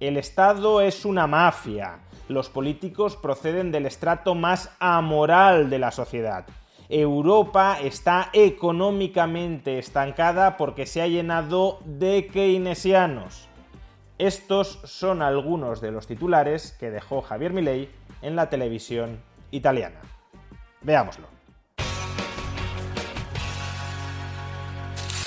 El Estado es una mafia. Los políticos proceden del estrato más amoral de la sociedad. Europa está económicamente estancada porque se ha llenado de keynesianos. Estos son algunos de los titulares que dejó Javier Milei en la televisión italiana. Veámoslo.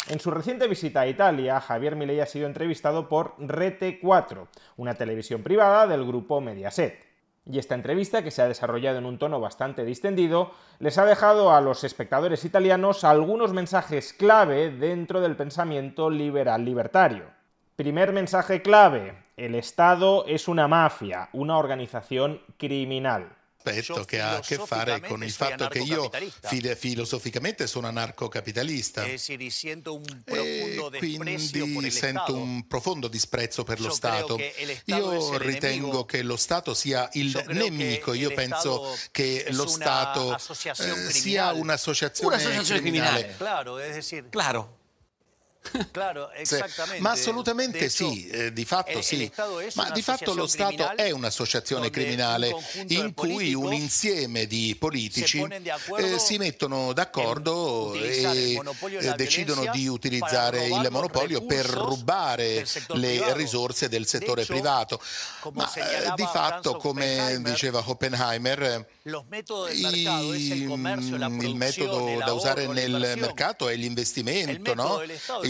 En su reciente visita a Italia, Javier Milei ha sido entrevistado por Rete 4, una televisión privada del grupo Mediaset. Y esta entrevista, que se ha desarrollado en un tono bastante distendido, les ha dejado a los espectadores italianos algunos mensajes clave dentro del pensamiento liberal libertario. Primer mensaje clave, el Estado es una mafia, una organización criminal. Aspetto che ha a che fare con il fatto che io fil- filosoficamente sono anarcocapitalista. E e quindi sento un profondo disprezzo per lo Stato. Io ritengo che lo Stato sia il nemico, io penso che lo Stato eh, sia un'associazione, criminale. Claro, es decir, Claro. claro, Sì, exactamente. Ma assolutamente De hecho, sì, eh, di fatto el- sì. el Estado es Ma una di fatto lo asociación Stato criminal è un'associazione donde criminale un conjunto in de cui un políticos insieme di politici se ponen de acuerdo eh, si mettono d'accordo en utilizar el e monopolio de eh, la decidono violencia di utilizzare para robar il los monopolio per recursos rubare del sector le privado. risorse del De settore hecho, privato. como Ma eh, señalaba di fatto, Franz come Oppenheimer, diceva Oppenheimer, eh, los métodos del mercado es el comercio, la il producción, metodo el da usare ahorro, la nel inversión. mercato è Il l'investimento, metodo no?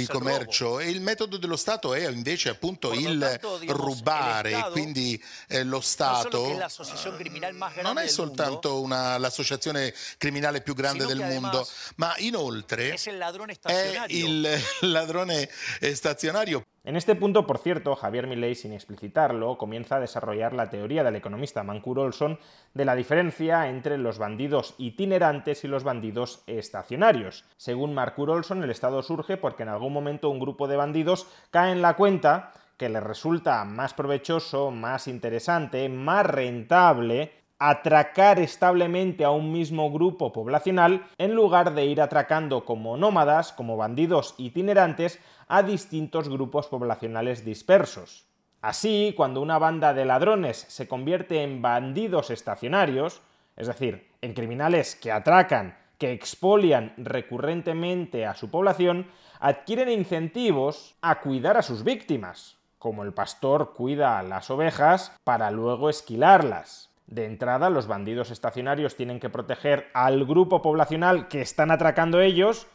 Dello Stato è il il commercio e il metodo dello Stato è invece appunto Por lo il tanto, digamos, rubare, el Estado quindi eh, lo No solo Stato que es la asociación criminal más grande non è del soltanto mundo, una- l'associazione criminale più grande Sino del che mondo, además ma inoltre es el ladrón è estacionario. il ladrone eh, stazionario. En este punto, por cierto, Javier Milei, sin explicitarlo, comienza a desarrollar la teoría del economista Mancur Olson de la diferencia entre los bandidos itinerantes y los bandidos estacionarios. Según Mancur Olson, el Estado surge porque en algún momento un grupo de bandidos cae en la cuenta que les resulta más provechoso, más interesante, más rentable atracar establemente a un mismo grupo poblacional en lugar de ir atracando como nómadas, como bandidos itinerantes, a distintos grupos poblacionales dispersos. Así, cuando una banda de ladrones se convierte en bandidos estacionarios, es decir, en criminales que atracan, que expolian recurrentemente a su población, adquieren incentivos a cuidar a sus víctimas, como el pastor cuida a las ovejas para luego esquilarlas. De entrada, los bandidos estacionarios tienen que proteger al grupo poblacional que están atracando ellos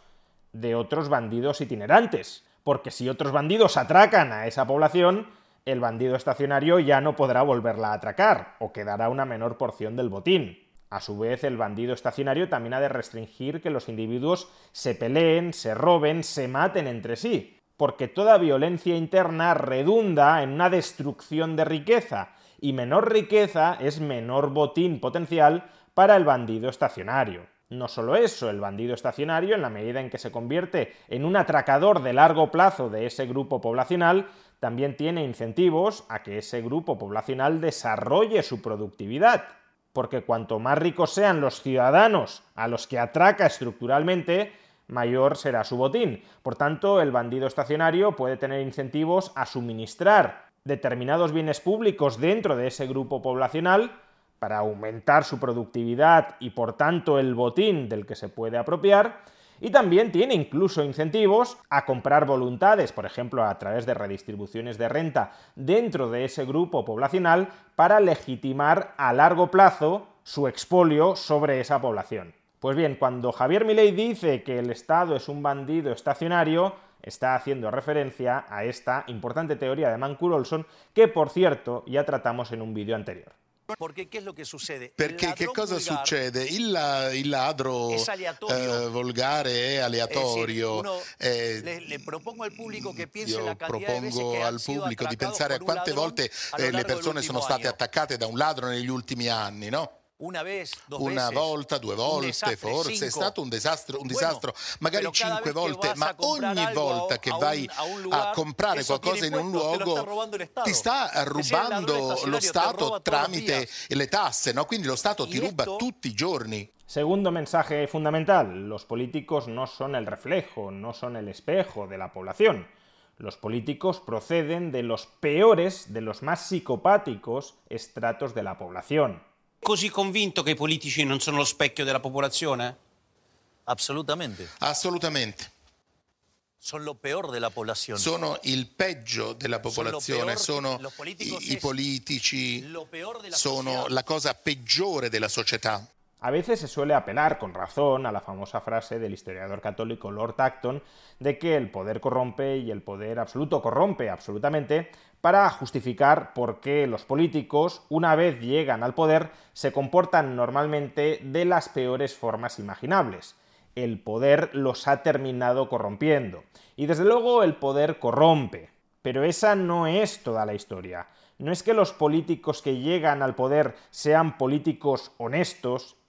de otros bandidos itinerantes, porque si otros bandidos atracan a esa población, el bandido estacionario ya no podrá volverla a atracar, o quedará una menor porción del botín. A su vez, el bandido estacionario también ha de restringir que los individuos se peleen, se roben, se maten entre sí, porque toda violencia interna redunda en una destrucción de riqueza, y menor riqueza es menor botín potencial para el bandido estacionario. No solo eso, el bandido estacionario, en la medida en que se convierte en un atracador de largo plazo de ese grupo poblacional, también tiene incentivos a que ese grupo poblacional desarrolle su productividad. Porque cuanto más ricos sean los ciudadanos a los que atraca estructuralmente, mayor será su botín. Por tanto, el bandido estacionario puede tener incentivos a suministrar determinados bienes públicos dentro de ese grupo poblacional para aumentar su productividad y por tanto el botín del que se puede apropiar, y también tiene incluso incentivos a comprar voluntades, por ejemplo, a través de redistribuciones de renta dentro de ese grupo poblacional para legitimar a largo plazo su expolio sobre esa población. Pues bien, cuando Javier Milei dice que el Estado es un bandido estacionario, está haciendo referencia a esta importante teoría de Mancur Olson que, por cierto, ya tratamos en un vídeo anterior. Perché che, lo che succede? Perché che cosa succede? Il, il ladro eh, volgare è aleatorio. Eh, le, le, propongo al pubblico che io propongo al pubblico di pensare a quante volte eh, le persone sono state attaccate da un ladro negli ultimi anni, no? Una, vez, una volta, due volte, desastre, forse cinco. è stato un disastro, un disastro bueno, magari cinque volte, ma ogni volta che vai a, un, a, comprare qualcosa in un luogo ti sta rubando lo Stato tramite le tasse, no? quindi lo Stato ti ruba tutti i giorni. Segundo mensaje fundamental, los políticos no son el reflejo, no son el espejo de la población. Los políticos proceden de los peores, de los más psicopáticos estratos de la población. Così convinto che i politici non sono lo specchio della popolazione? Assolutamente. Assolutamente. Sono lo peor della popolazione. Sono il peggio della popolazione, sono, i, i politici, sono la cosa peggiore della società. A veces se suele apelar con razón a la famosa frase del historiador católico Lord Acton de que el poder corrompe y el poder absoluto corrompe absolutamente para justificar por qué los políticos, una vez llegan al poder, se comportan normalmente de las peores formas imaginables. El poder los ha terminado corrompiendo. Y desde luego el poder corrompe. Pero esa no es toda la historia. No es que los políticos que llegan al poder sean políticos honestos,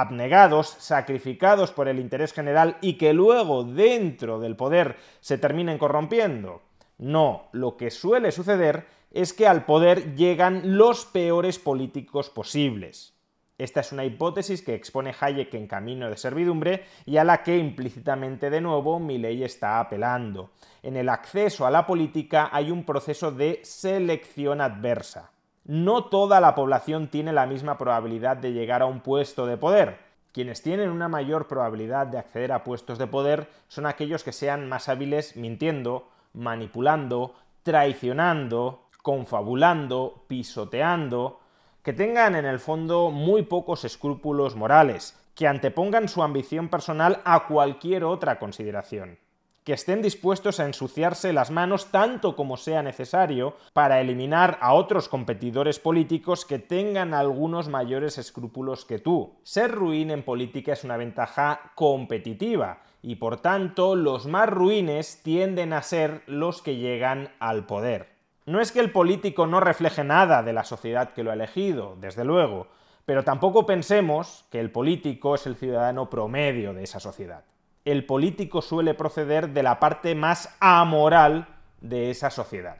abnegados, sacrificados por el interés general y que luego dentro del poder se terminen corrompiendo. No, lo que suele suceder es que al poder llegan los peores políticos posibles. Esta es una hipótesis que expone Hayek en Camino de Servidumbre y a la que implícitamente de nuevo ley está apelando. En el acceso a la política hay un proceso de selección adversa no toda la población tiene la misma probabilidad de llegar a un puesto de poder. Quienes tienen una mayor probabilidad de acceder a puestos de poder son aquellos que sean más hábiles mintiendo, manipulando, traicionando, confabulando, pisoteando, que tengan en el fondo muy pocos escrúpulos morales, que antepongan su ambición personal a cualquier otra consideración que estén dispuestos a ensuciarse las manos tanto como sea necesario para eliminar a otros competidores políticos que tengan algunos mayores escrúpulos que tú. Ser ruin en política es una ventaja competitiva y por tanto los más ruines tienden a ser los que llegan al poder. No es que el político no refleje nada de la sociedad que lo ha elegido, desde luego, pero tampoco pensemos que el político es el ciudadano promedio de esa sociedad el político suele proceder de la parte más amoral de esa sociedad.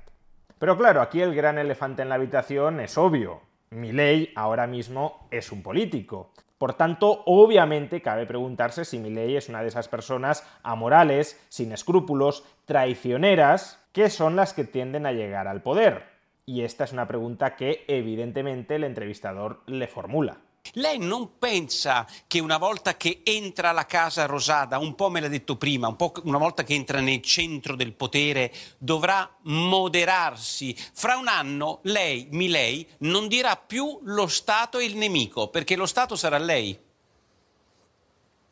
Pero claro, aquí el gran elefante en la habitación es obvio. Mi ley ahora mismo es un político. Por tanto, obviamente cabe preguntarse si mi ley es una de esas personas amorales, sin escrúpulos, traicioneras, que son las que tienden a llegar al poder. Y esta es una pregunta que evidentemente el entrevistador le formula. Lei non pensa che una volta che entra alla Casa Rosada, un po' me l'ha detto prima, un po' una volta che entra nel centro del potere, dovrà moderarsi? Fra un anno lei, Milei, non dirà più lo Stato è il nemico, perché lo Stato sarà lei.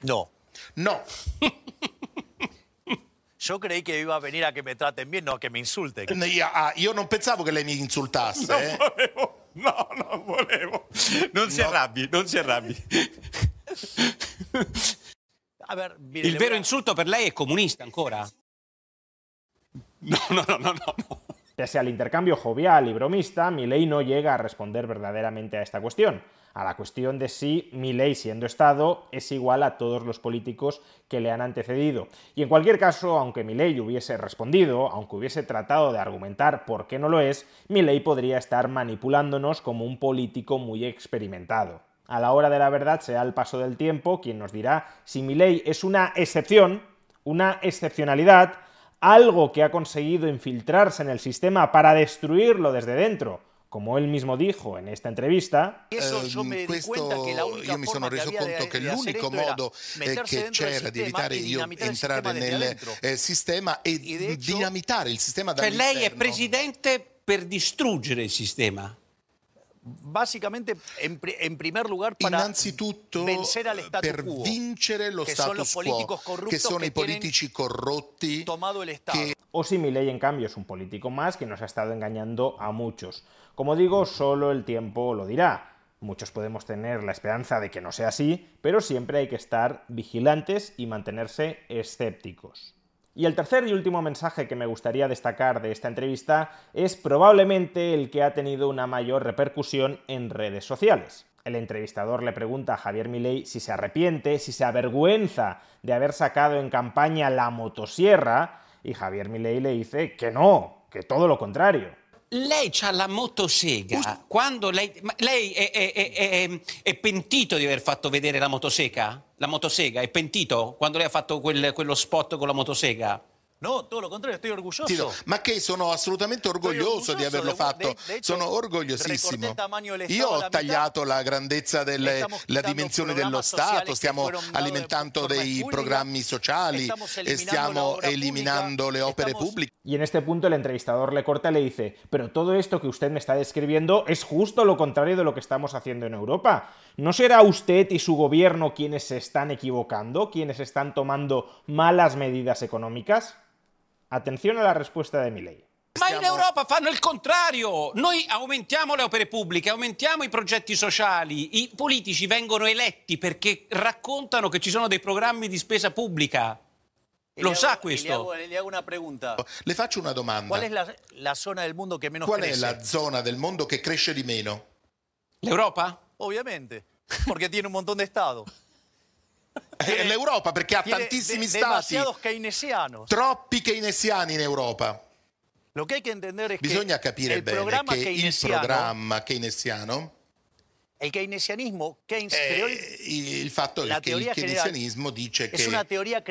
No. No. Yo creí que iba a venir a que me traten bien, no a que me insulten. Io, ah, io non pensavo che lei mi insultasse. Non eh. no, non volevo. Non si No. arrabbi, non si arrabbi. A ver, mire, Il vero a- insulto per lei è comunista ancora? No, no, no, no, no. no. Pese al intercambio jovial y bromista, Milei no llega a responder verdaderamente a esta cuestión, a la cuestión de si Milei siendo Estado es igual a todos los políticos que le han antecedido. Y en cualquier caso, aunque Milei hubiese respondido, aunque hubiese tratado de argumentar por qué no lo es, Milei podría estar manipulándonos como un político muy experimentado. A la hora de la verdad será el paso del tiempo quien nos dirá si Milei es una excepción, una excepcionalidad, algo que ha conseguido infiltrarse en el sistema para destruirlo desde dentro, como él mismo dijo en esta entrevista, Eso yo Ehm, me di questo cuenta que la única io mi sono forma que reso había de- conto che de hacer l'unico esto era modo eh, meterse che dentro del c'era di sistema evitare y io dinamitar il entrare sistema desde nel adentro. eh, sistema e, E de hecho- dinamitare il sistema Cioè lei è dall'interno. presidente per distruggere il sistema. Básicamente, en, pri- en primer lugar, para Innanzitutto vencer al status per quo, vincere lo che sono status los políticos quo, corruptos che sono i politici corrotti tomado el Estado. che o si Milei en cambio es un político más que nos ha estado engañando a muchos. Como digo, solo el tiempo lo dirá. Muchos podemos tener la esperanza de que no sea así, pero siempre hay que estar vigilantes y mantenerse escépticos. Y el tercer y último mensaje que me gustaría destacar de esta entrevista es probablemente el que ha tenido una mayor repercusión en redes sociales. El entrevistador le pregunta a Javier Milei si se arrepiente, si se avergüenza de haber sacado en campaña la motosierra, y Javier Milei le dice que no, que todo lo contrario. Lei ha la motosega. Quando lei, lei è, è- è- è- è pentito di aver fatto vedere la motosega? La motosega? È pentito quando lei ha fatto quel- quello spot con la motosega? No, todo lo contrario, estoy orgulloso. Sì, no, ma che sono assolutamente orgoglioso di averlo orgulloso, fatto, de- de hecho, sono orgogliosissimo. Io ho tagliato la grandezza della dimensione dello Stato, stiamo alimentando de dei espúrea, programmi sociali estamos e stiamo eliminando pubblica, le opere estamos- pubbliche. Y en este punto el entrevistador le corta y le dice, pero todo esto que usted me está describiendo es justo lo contrario de lo que estamos haciendo en Europa. ¿No será usted y su gobierno quienes se están equivocando, quienes están tomando malas medidas económicas? Atención a la respuesta de Milei. Ma in Europa fanno il contrario. Noi aumentiamo le opere pubbliche, aumentiamo i progetti sociali. I politici vengono eletti perché raccontano che ci sono dei programmi di spesa pubblica. Lo le sa hago- y questo? Le hago, le hago una pregunta. Le faccio una domanda. ¿Cuál es la, la zona del mundo que menos Qual è crece? la zona del mondo che cresce di meno? L'Europa? Obviamente, porque tiene un montón de estados. È l'Europa perché ha tantissimi de- stati, keynesianos. troppi keynesiani in Europa. Lo que hay que entender es Bisogna que capire bene che il programma keynesiano el keynesianismo, Keynes Eh, il fatto è che il keynesianismo dice che una de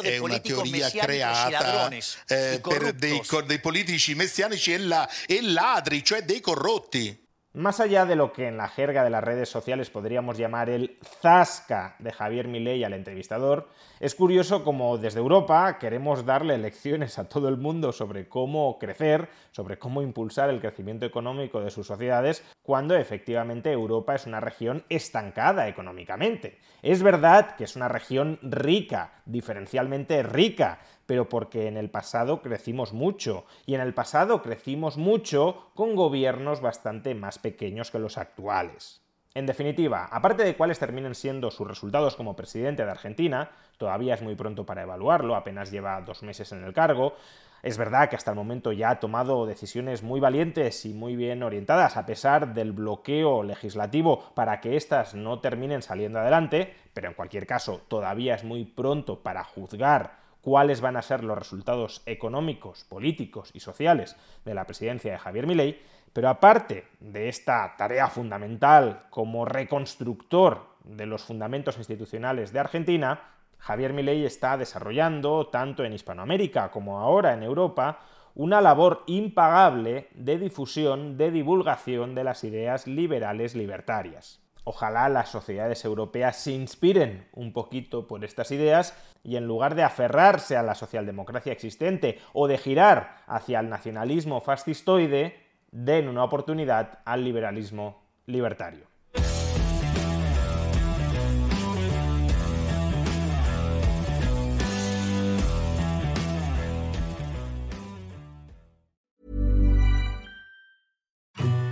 è una teoria mesiánicos y creata ladrones eh, per dei, dei politici messianici e, la- e ladri, cioè dei corrotti. Más allá de lo que en la jerga de las redes sociales podríamos llamar el zasca de Javier Milei al entrevistador, es curioso como desde Europa queremos darle lecciones a todo el mundo sobre cómo crecer, sobre cómo impulsar el crecimiento económico de sus sociedades, cuando efectivamente Europa es una región estancada económicamente. Es verdad que es una región rica, diferencialmente rica, pero porque en el pasado crecimos mucho, y en el pasado crecimos mucho con gobiernos bastante más pequeños que los actuales. En definitiva, aparte de cuáles terminen siendo sus resultados como presidente de Argentina, todavía es muy pronto para evaluarlo, apenas lleva dos meses en el cargo, es verdad que hasta el momento ya ha tomado decisiones muy valientes y muy bien orientadas, a pesar del bloqueo legislativo para que éstas no terminen saliendo adelante, pero en cualquier caso todavía es muy pronto para juzgar cuáles van a ser los resultados económicos, políticos y sociales de la presidencia de Javier Milei, pero aparte de esta tarea fundamental como reconstructor de los fundamentos institucionales de Argentina, Javier Milei está desarrollando, tanto en Hispanoamérica como ahora en Europa, una labor impagable de difusión, de divulgación de las ideas liberales libertarias. Ojalá las sociedades europeas se inspiren un poquito por estas ideas y en lugar de aferrarse a la socialdemocracia existente o de girar hacia el nacionalismo fascistoide, den una oportunidad al liberalismo libertario.